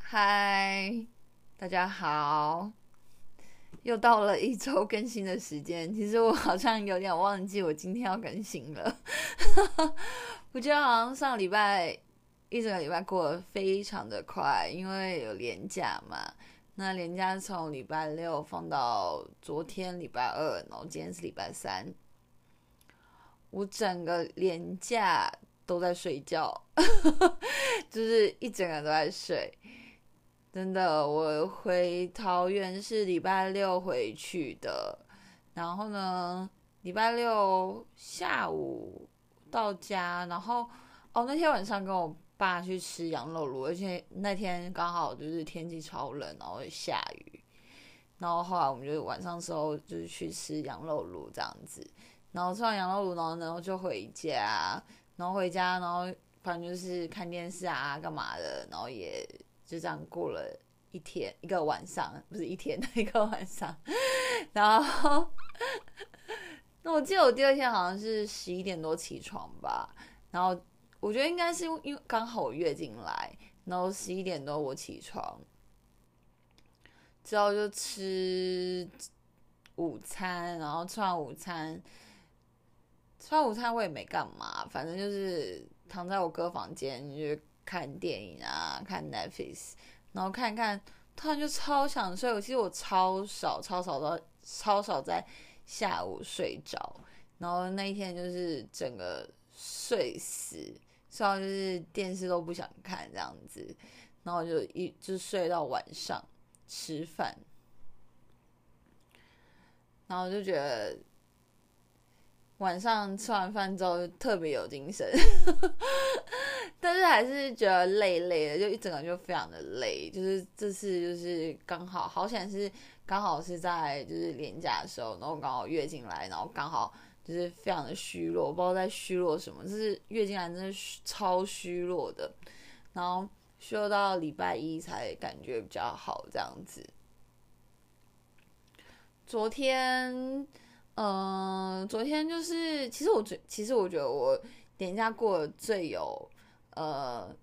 嗨，大家好，又到了一周更新的时间。其实我好像有点忘记我今天要更新了。我觉得好像上礼拜一整个礼拜过得非常的快，因为有年假嘛。那连假从礼拜六放到昨天礼拜二，然后今天是礼拜三，我整个连假都在睡觉，就是一整个都在睡。真的，我回桃园是礼拜六回去的，然后呢，礼拜六下午到家，然后哦那天晚上跟我。爸去吃羊肉炉，而且那天刚好就是天气超冷，然后下雨，然后后来我们就晚上时候就是去吃羊肉炉这样子，然后吃完羊肉炉，然后然后就回家，然后回家，然后反正就是看电视啊，干嘛的，然后也就这样过了一天一个晚上，不是一天 一个晚上，然后那我记得我第二天好像是十一点多起床吧，然后。我觉得应该是因为刚好我月经来，然后十一点多我起床，之后就吃午餐，然后吃完午餐，吃完午餐我也没干嘛，反正就是躺在我哥房间就看电影啊，看 Netflix，然后看看，突然就超想睡。我其实我超少超少的超少在下午睡着，然后那一天就是整个睡死。睡到就是电视都不想看这样子，然后就一就睡到晚上吃饭，然后就觉得晚上吃完饭之后特别有精神，但是还是觉得累累的，就一整个就非常的累。就是这次就是刚好好险是刚好是在就是年假的时候，然后刚好月经来，然后刚好。就是非常的虚弱，不知道在虚弱什么，就是月经来真的超虚弱的，然后虚弱到礼拜一才感觉比较好这样子。昨天，嗯，昨天就是其实我最其实我觉得我点假过最有呃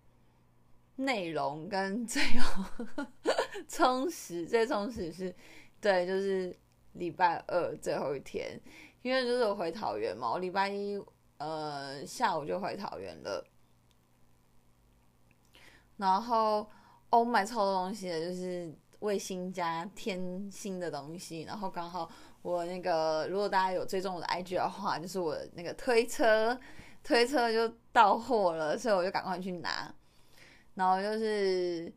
内容跟 最有充实，最充实是对，就是礼拜二最后一天。因为就是我回桃园嘛，我礼拜一呃下午就回桃园了，然后我买超多东西的，就是为新加添新的东西，然后刚好我那个如果大家有追踪我的 IG 的话，就是我那个推车推车就到货了，所以我就赶快去拿，然后就是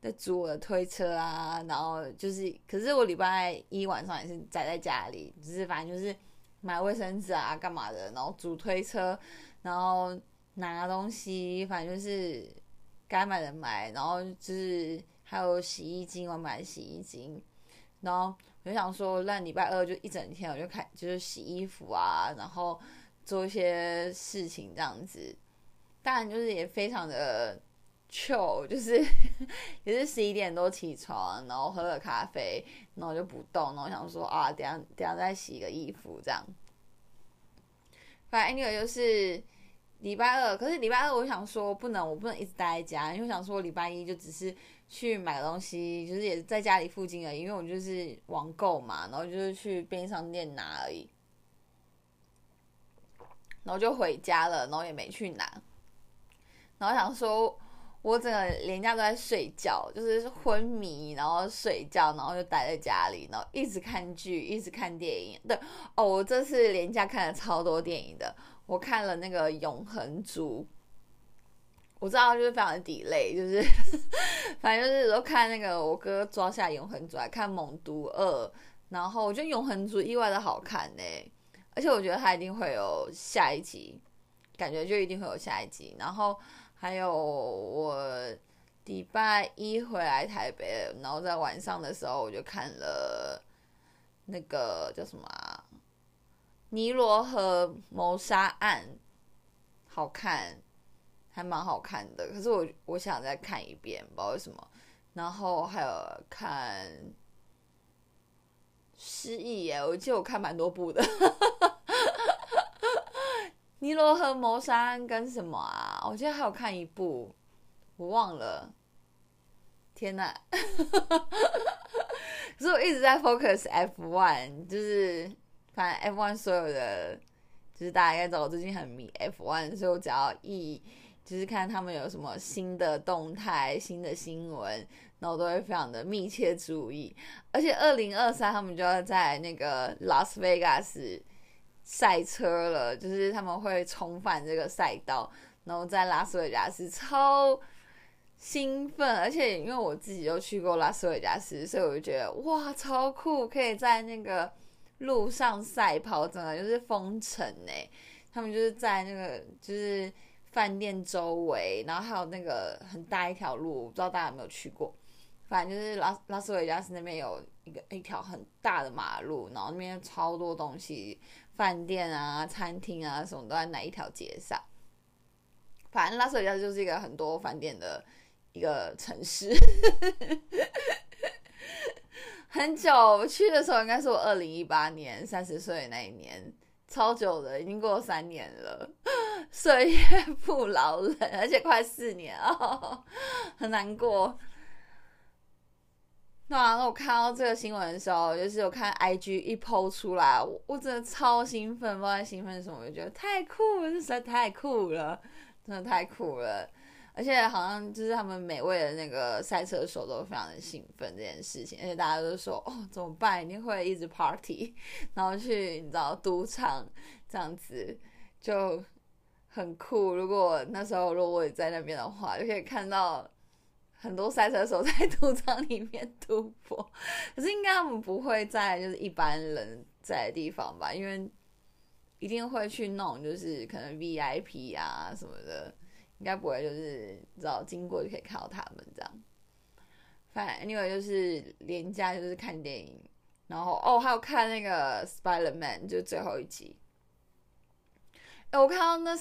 在租我的推车啊，然后就是可是我礼拜一晚上也是宅在家里，只是反正就是。买卫生纸啊，干嘛的？然后组推车，然后拿东西，反正就是该买的买。然后就是还有洗衣精，我买洗衣精。然后我就想说，那礼拜二就一整天，我就开就是洗衣服啊，然后做一些事情这样子。当然就是也非常的。糗就是也是十一点多起床，然后喝了咖啡，然后就不动，然后想说啊，等下等下再洗个衣服这样。反正那个就是礼拜二，可是礼拜二我想说不能，我不能一直待在家，因为想说礼拜一就只是去买东西，就是也是在家里附近而已，因为我就是网购嘛，然后就是去便利商店拿而已，然后就回家了，然后也没去拿，然后想说。我整个连假都在睡觉，就是昏迷，然后睡觉，然后就待在家里，然后一直看剧，一直看电影。对，哦，我这次连假看了超多电影的，我看了那个《永恒族》，我知道就是非常的抵累，就是 反正就是都看那个我哥抓下《永恒族》来看《猛毒二》，然后我觉得《永恒族》意外的好看呢，而且我觉得它一定会有下一集，感觉就一定会有下一集，然后。还有我礼拜一回来台北，然后在晚上的时候我就看了那个叫什么《尼罗河谋杀案》，好看，还蛮好看的。可是我我想再看一遍，不知道为什么。然后还有看失忆耶，我记得我看蛮多部的。尼罗河谋杀案跟什么啊？我记得还有看一部，我忘了。天呐！可是我一直在 focus F one，就是反正 F one 所有的，就是大家应该知道我最近很迷 F one，所以我只要一就是看他们有什么新的动态、新的新闻，然后都会非常的密切注意。而且二零二三他们就要在那个拉斯维加斯。赛车了，就是他们会重返这个赛道，然后在拉斯维加斯超兴奋，而且因为我自己就去过拉斯维加斯，所以我就觉得哇超酷，可以在那个路上赛跑，整个就是封城哎，他们就是在那个就是饭店周围，然后还有那个很大一条路，不知道大家有没有去过，反正就是拉拉斯维加斯那边有一个一条很大的马路，然后那边超多东西。饭店啊、餐厅啊，什么都在哪一条街上。反正拉斯维加斯就是一个很多饭店的一个城市。很久去的时候，应该是我二零一八年三十岁那一年，超久的，已经过三年了。岁月不饶人，而且快四年哦，很难过。那我看到这个新闻的时候，就是我看 IG 一抛出来，我我真的超兴奋，不知道兴奋什么，我就觉得太酷了，实在太酷了，真的太酷了。而且好像就是他们每位的那个赛车手都非常的兴奋这件事情，而且大家都说哦怎么办，一定会一直 party，然后去你知道赌场这样子就很酷。如果那时候如果我也在那边的话，就可以看到。很多赛车手在赌场里面赌博，可是应该他们不会在就是一般人在的地方吧？因为一定会去弄，就是可能 VIP 啊什么的，应该不会就是只要经过就可以看到他们这样。反正 Anyway 就是廉价就是看电影，然后哦还有看那个 Spiderman 就最后一集。哎，我看到那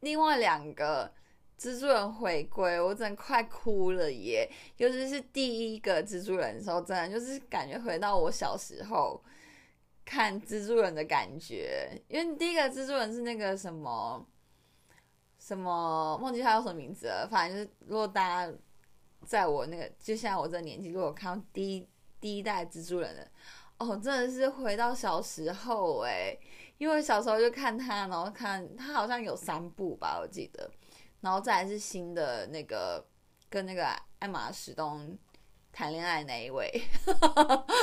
另外两个。蜘蛛人回归，我真的快哭了耶！尤其是第一个蜘蛛人的时候，真的就是感觉回到我小时候看蜘蛛人的感觉。因为第一个蜘蛛人是那个什么什么，忘记他叫什么名字了。反正就是，如果大家在我那个，就像我这年纪，如果看到第一第一代蜘蛛人的，哦，真的是回到小时候哎！因为小时候就看他，然后看他好像有三部吧，我记得。然后再来是新的那个跟那个爱马仕东谈恋爱那一位，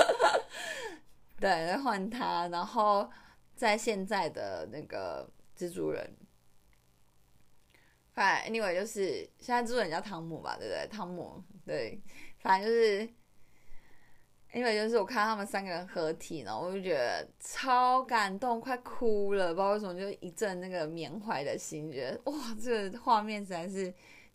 对，换他，然后在现在的那个蜘蛛人，反 anyway 就是现在蜘蛛人叫汤姆吧，对不对？汤姆，对，反正就是。因为就是我看他们三个人合体呢，我就觉得超感动，快哭了。不知道为什么，就一阵那个缅怀的心，觉得哇，这个画面实在是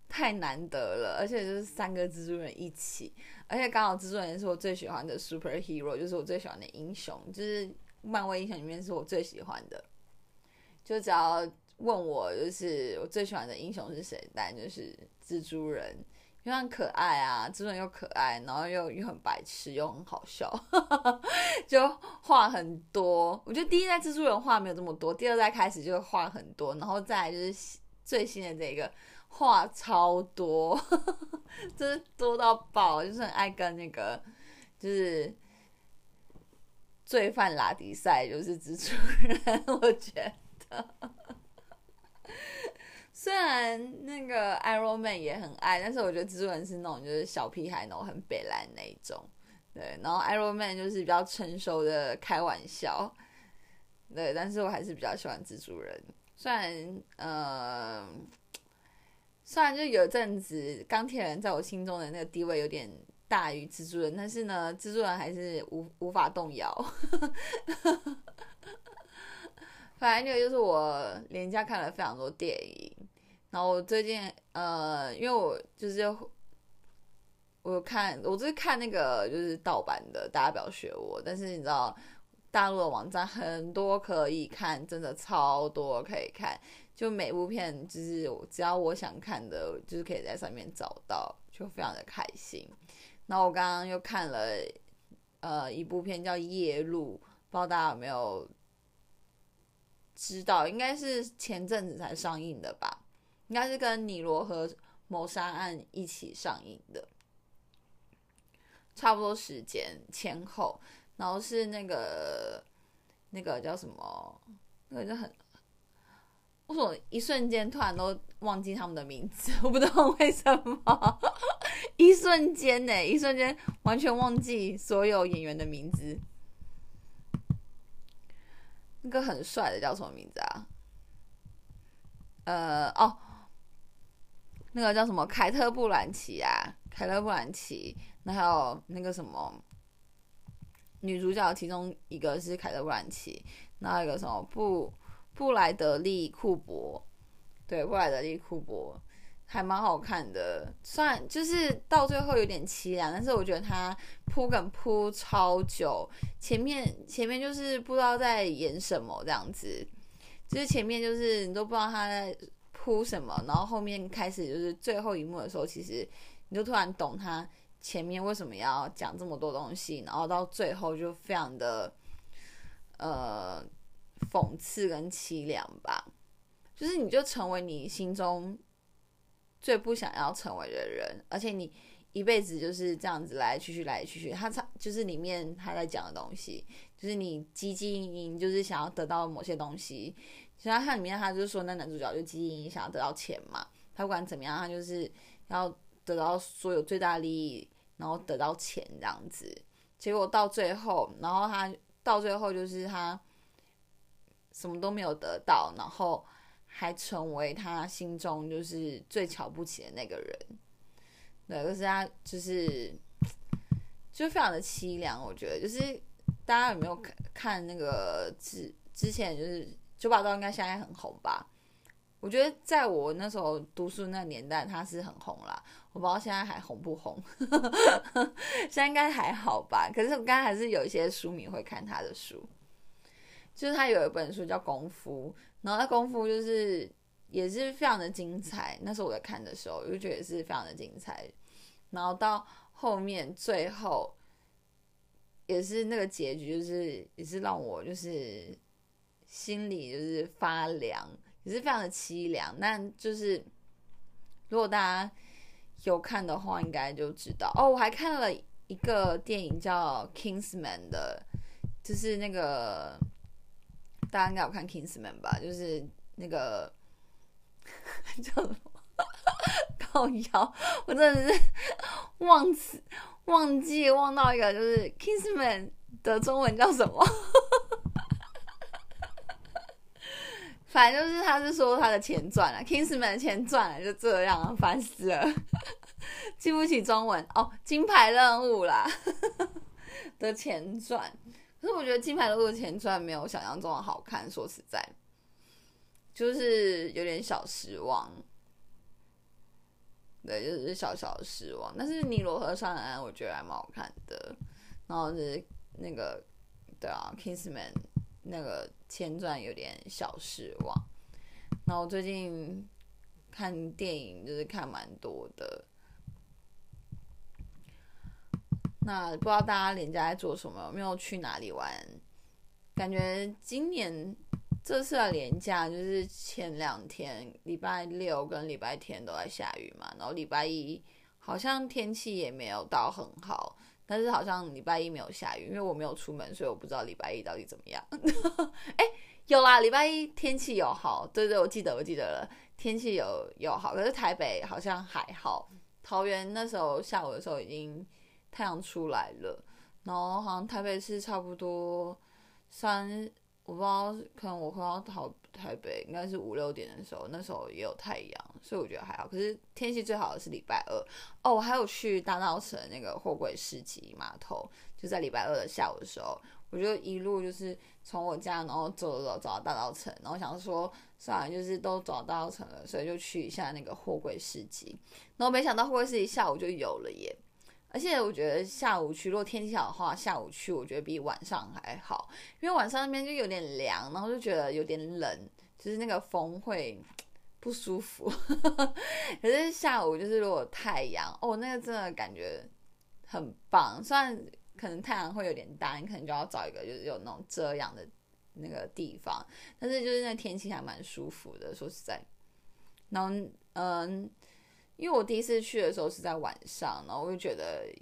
太难得了。而且就是三个蜘蛛人一起，而且刚好蜘蛛人是我最喜欢的 superhero，就是我最喜欢的英雄，就是漫威英雄里面是我最喜欢的。就只要问我，就是我最喜欢的英雄是谁，当然就是蜘蛛人。又很可爱啊，蜘蛛人又可爱，然后又又很白痴，又很好笑，就话很多。我觉得第一代蜘蛛人话没有这么多，第二代开始就话很多，然后再来就是最新的这个话超多，真是多到爆，就是很爱跟那个就是罪犯拉迪赛，就是蜘蛛人，我觉得。虽然那个 Iron Man 也很爱，但是我觉得蜘蛛人是那种就是小屁孩那种很北蓝那一种，对。然后 Iron Man 就是比较成熟的开玩笑，对。但是我还是比较喜欢蜘蛛人。虽然，呃，虽然就有阵子钢铁人在我心中的那个地位有点大于蜘蛛人，但是呢，蜘蛛人还是无无法动摇。反正那个就是我连假看了非常多电影。然后我最近呃，因为我就是我看，我就是看那个就是盗版的，大家不要学我。但是你知道，大陆的网站很多可以看，真的超多可以看。就每部片，就是只要我想看的，就是可以在上面找到，就非常的开心。然后我刚刚又看了呃一部片叫《夜路》，不知道大家有没有知道？应该是前阵子才上映的吧？应该是跟《尼罗河谋杀案》一起上映的，差不多时间前后。然后是那个那个叫什么？那个就很，为什么一瞬间突然都忘记他们的名字？我不知道为什么，一瞬间呢，一瞬间完全忘记所有演员的名字。那个很帅的叫什么名字啊？呃，哦，那个叫什么？凯特·布兰奇啊，凯特·布兰奇。那还有那个什么？女主角其中一个是凯特·布兰奇，那一个什么布布莱德利·库珀，对，布莱德利·库珀还蛮好看的，虽然就是到最后有点凄凉，但是我觉得他铺梗铺超久，前面前面就是不知道在演什么这样子，就是前面就是你都不知道他在哭什么，然后后面开始就是最后一幕的时候，其实你就突然懂他。前面为什么要讲这么多东西，然后到最后就非常的呃讽刺跟凄凉吧？就是你就成为你心中最不想要成为的人，而且你一辈子就是这样子来去去来去去。他他就是里面他在讲的东西，就是你汲汲营营，就是想要得到某些东西。其实他里面，他就是说那男主角就基因想要得到钱嘛，他不管怎么样，他就是要得到所有最大利益。然后得到钱这样子，结果到最后，然后他到最后就是他什么都没有得到，然后还成为他心中就是最瞧不起的那个人。对，可是他就是就非常的凄凉。我觉得就是大家有没有看看那个之之前就是九把刀应该现在很红吧？我觉得在我那时候读书那年代，他是很红啦。我不知道现在还红不红，现在应该还好吧。可是我刚刚还是有一些书迷会看他的书，就是他有一本书叫《功夫》，然后那《功夫》就是也是非常的精彩。那时候我在看的时候，我就觉得也是非常的精彩。然后到后面最后也是那个结局，就是也是让我就是心里就是发凉。也是非常的凄凉，但就是如果大家有看的话，应该就知道哦。我还看了一个电影叫《Kingsman》的，就是那个大家应该有看《Kingsman》吧？就是那个 叫什么？高瑶，我真的是忘词忘记忘到一个，就是《Kingsman》的中文叫什么？反正就是，他是说他的钱赚了，Kingsman 的钱赚了，就这样，烦死了，记不起中文哦，金牌任务啦 的钱赚，可是我觉得金牌任务的钱赚没有想象中的好看，说实在，就是有点小失望，对，就是小小的失望。但是尼罗河上岸我觉得还蛮好看的，然后是那个，对啊，Kingsman。那个前传有点小失望，然后最近看电影就是看蛮多的。那不知道大家连假在做什么？有没有去哪里玩？感觉今年这次的连假就是前两天礼拜六跟礼拜天都在下雨嘛，然后礼拜一好像天气也没有到很好。但是好像礼拜一没有下雨，因为我没有出门，所以我不知道礼拜一到底怎么样。哎，有啦，礼拜一天气有好，对对，我记得我记得了，天气有有好，可是台北好像还好，桃园那时候下午的时候已经太阳出来了，然后好像台北是差不多三，我不知道，可能我回到桃台北应该是五六点的时候，那时候也有太阳。所以我觉得还好，可是天气最好的是礼拜二哦。我还有去大稻城那个货柜市集码头，就在礼拜二的下午的时候，我就一路就是从我家，然后走走走走到大稻城，然后想说算了，就是都走到大稻城了，所以就去一下那个货柜市集。然后没想到货柜市集下午就有了耶！而且我觉得下午去，如果天气好的话，下午去我觉得比晚上还好，因为晚上那边就有点凉，然后就觉得有点冷，就是那个风会。不舒服，可是下午就是如果太阳哦，那个真的感觉很棒。虽然可能太阳会有点大，你可能就要找一个就是有那种遮阳的那个地方。但是就是那天气还蛮舒服的，说实在。然后嗯，因为我第一次去的时候是在晚上，然后我就觉得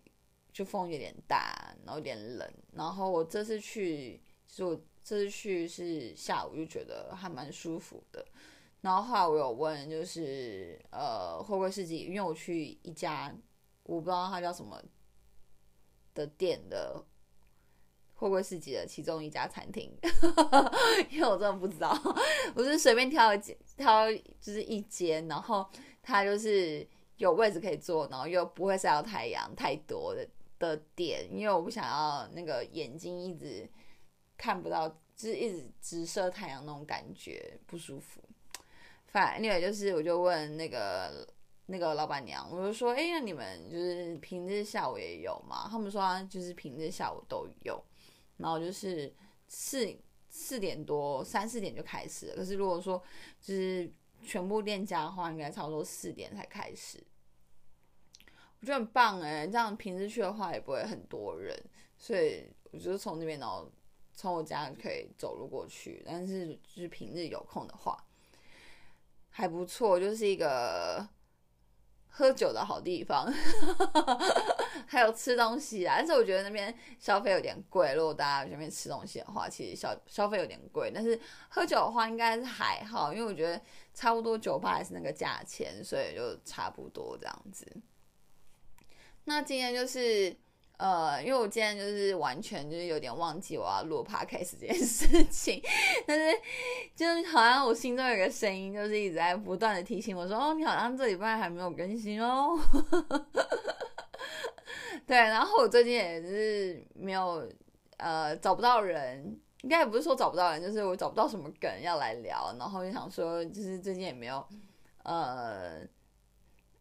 就风有点大，然后有点冷。然后我这次去，就这次去是下午，就觉得还蛮舒服的。然后后来我有问，就是呃，货柜市集，因为我去一家我不知道它叫什么的店的货柜市集的其中一家餐厅，因为我真的不知道，我是随便挑一挑，就是一间，然后它就是有位置可以坐，然后又不会晒到太阳太多的的点，因为我不想要那个眼睛一直看不到，就是一直直射太阳那种感觉不舒服。反另外就是，我就问那个那个老板娘，我就说，哎，那你们就是平日下午也有吗？他们说就是平日下午都有，然后就是四四点多三四点就开始了。可是如果说就是全部店家的话，应该差不多四点才开始。我觉得很棒哎，这样平日去的话也不会很多人，所以我就从那边然后从我家可以走路过去。但是就是平日有空的话。还不错，就是一个喝酒的好地方，还有吃东西啊。但是我觉得那边消费有点贵，如果大家去那边吃东西的话，其实消消费有点贵。但是喝酒的话应该是还好，因为我觉得差不多酒吧还是那个价钱，所以就差不多这样子。那今天就是。呃，因为我今天就是完全就是有点忘记我要录 podcast 这件事情，但是就好像我心中有个声音，就是一直在不断的提醒我说，哦，你好像这礼拜还没有更新哦。对，然后我最近也是没有呃找不到人，应该也不是说找不到人，就是我找不到什么梗要来聊，然后就想说，就是最近也没有呃。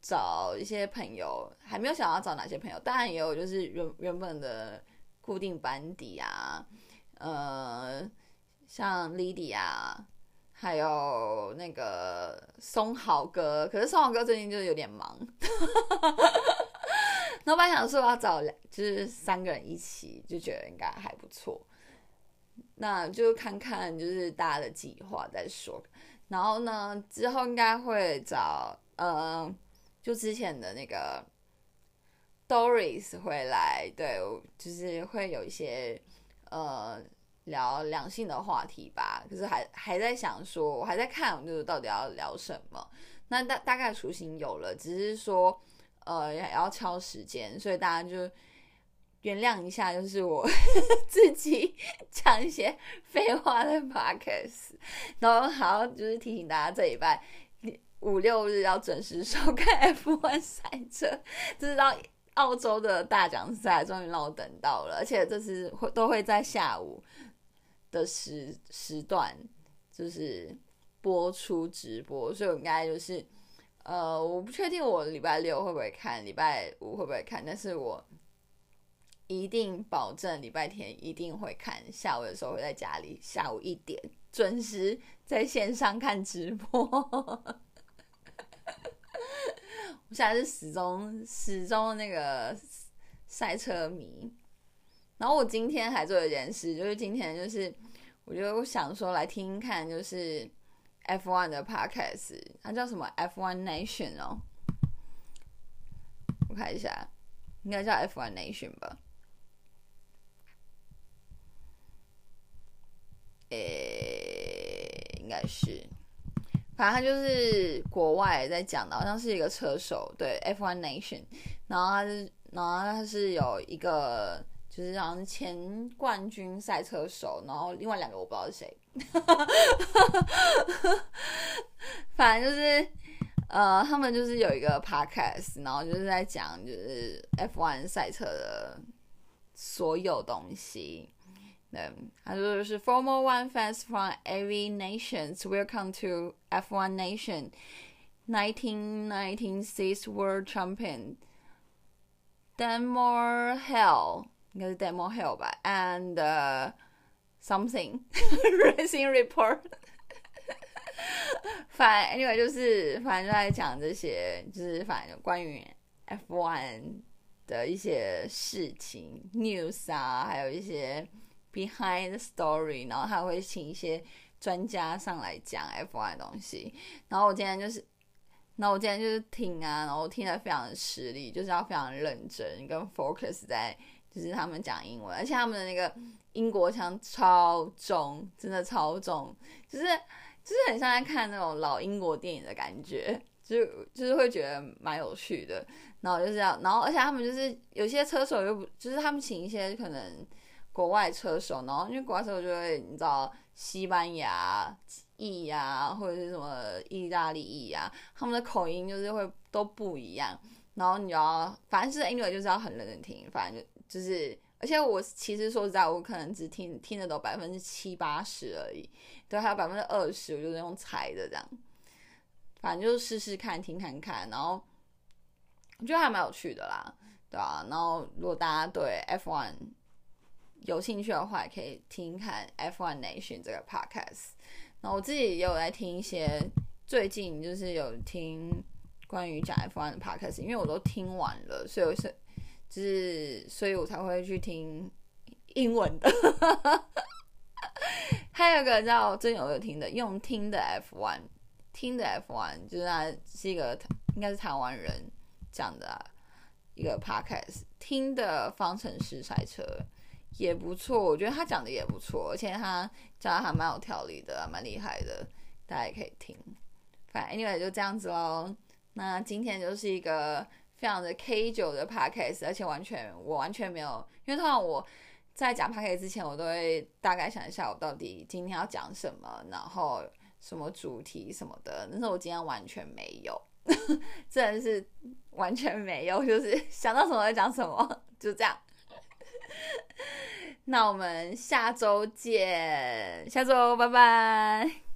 找一些朋友，还没有想要找哪些朋友，当然也有就是原原本的固定班底啊，呃，像 l y d i 啊，还有那个松豪哥，可是松豪哥最近就是有点忙，老板想说要找就是三个人一起，就觉得应该还不错，那就看看就是大家的计划再说，然后呢之后应该会找呃。就之前的那个 Doris 回来，对，就是会有一些呃聊两性的话题吧。可是还还在想说，我还在看，就是到底要聊什么。那大大概雏形有了，只是说呃也要敲时间，所以大家就原谅一下，就是我 自己讲一些废话的 podcast，然后好就是提醒大家这礼拜。五六日要准时收看 F1 赛车，这是到澳洲的大奖赛，终于让我等到了，而且这次会都会在下午的时时段，就是播出直播，所以我应该就是，呃，我不确定我礼拜六会不会看，礼拜五会不会看，但是我一定保证礼拜天一定会看，下午的时候会在家里，下午一点准时在线上看直播。我现在是始终始终那个赛车迷，然后我今天还做一件事，就是今天就是我就想说来听看，就是 F1 的 podcast，它叫什么？F1 Nation 哦，我看一下，应该叫 F1 Nation 吧，诶，应该是。反正他就是国外在讲的，好像是一个车手，对，F1 Nation，然后他是，然后他是有一个，就是好像前冠军赛车手，然后另外两个我不知道是谁，反正就是，呃，他们就是有一个 podcast，然后就是在讲就是 F1 赛车的所有东西。Um, 他说的是 Formula One fans from every nations welcome to F1 Nation, 1996 World Champion Danmore Hell 应该是 Danmore Hill 吧，and、something Racing Report 反 anyway 就是反正就在讲这些，就是反正关于 F1 的一些事情 news 啊，还有一些 behind the story，然后他会请一些专家上来讲 F1 的东西。然后我今天就是，那我今天就是听啊，然后听得非常的吃力，就是要非常认真跟 focus 在，就是他们讲英文，而且他们的那个英国腔超重，真的超重，就是就是很像在看那种老英国电影的感觉。就就是会觉得蛮有趣的，然后就是要，然后而且他们就是有些车手又不，就是他们请一些可能国外车手，然后因为国外车手就会你知道西班牙裔呀，或者是什么意大利裔呀，他们的口音就是会都不一样，然后你要反正是英文就是要很认真听，反正就就是，而且我其实说实在，我可能只听听得懂百分之七八十而已，对，还有百分之二十我就是用猜的这样。反正就是试试看，听看看，然后我觉得还蛮有趣的啦，对啊。然后如果大家对 F1 有兴趣的话，也可以听看 F1 Nation 这个 podcast。然后我自己也有在听一些，最近就是有听关于讲 F1 的 podcast，因为我都听完了，所以我是就是所以我才会去听英文的。还有个叫真有有听的，用听的 F1。听的 F1 就是他是一个应该是台湾人讲的一个 podcast，听的方程式赛车也不错，我觉得他讲的也不错，而且他讲的还蛮有条理的，蛮厉害的，大家也可以听。反正 anyway 就这样子喽。那今天就是一个非常的 K 九的 podcast，而且完全我完全没有，因为通常我在讲 podcast 之前，我都会大概想一下我到底今天要讲什么，然后。什么主题什么的，但是我今天完全没有，真的是完全没有，就是 想到什么就讲什么，就这样。那我们下周见，下周拜拜。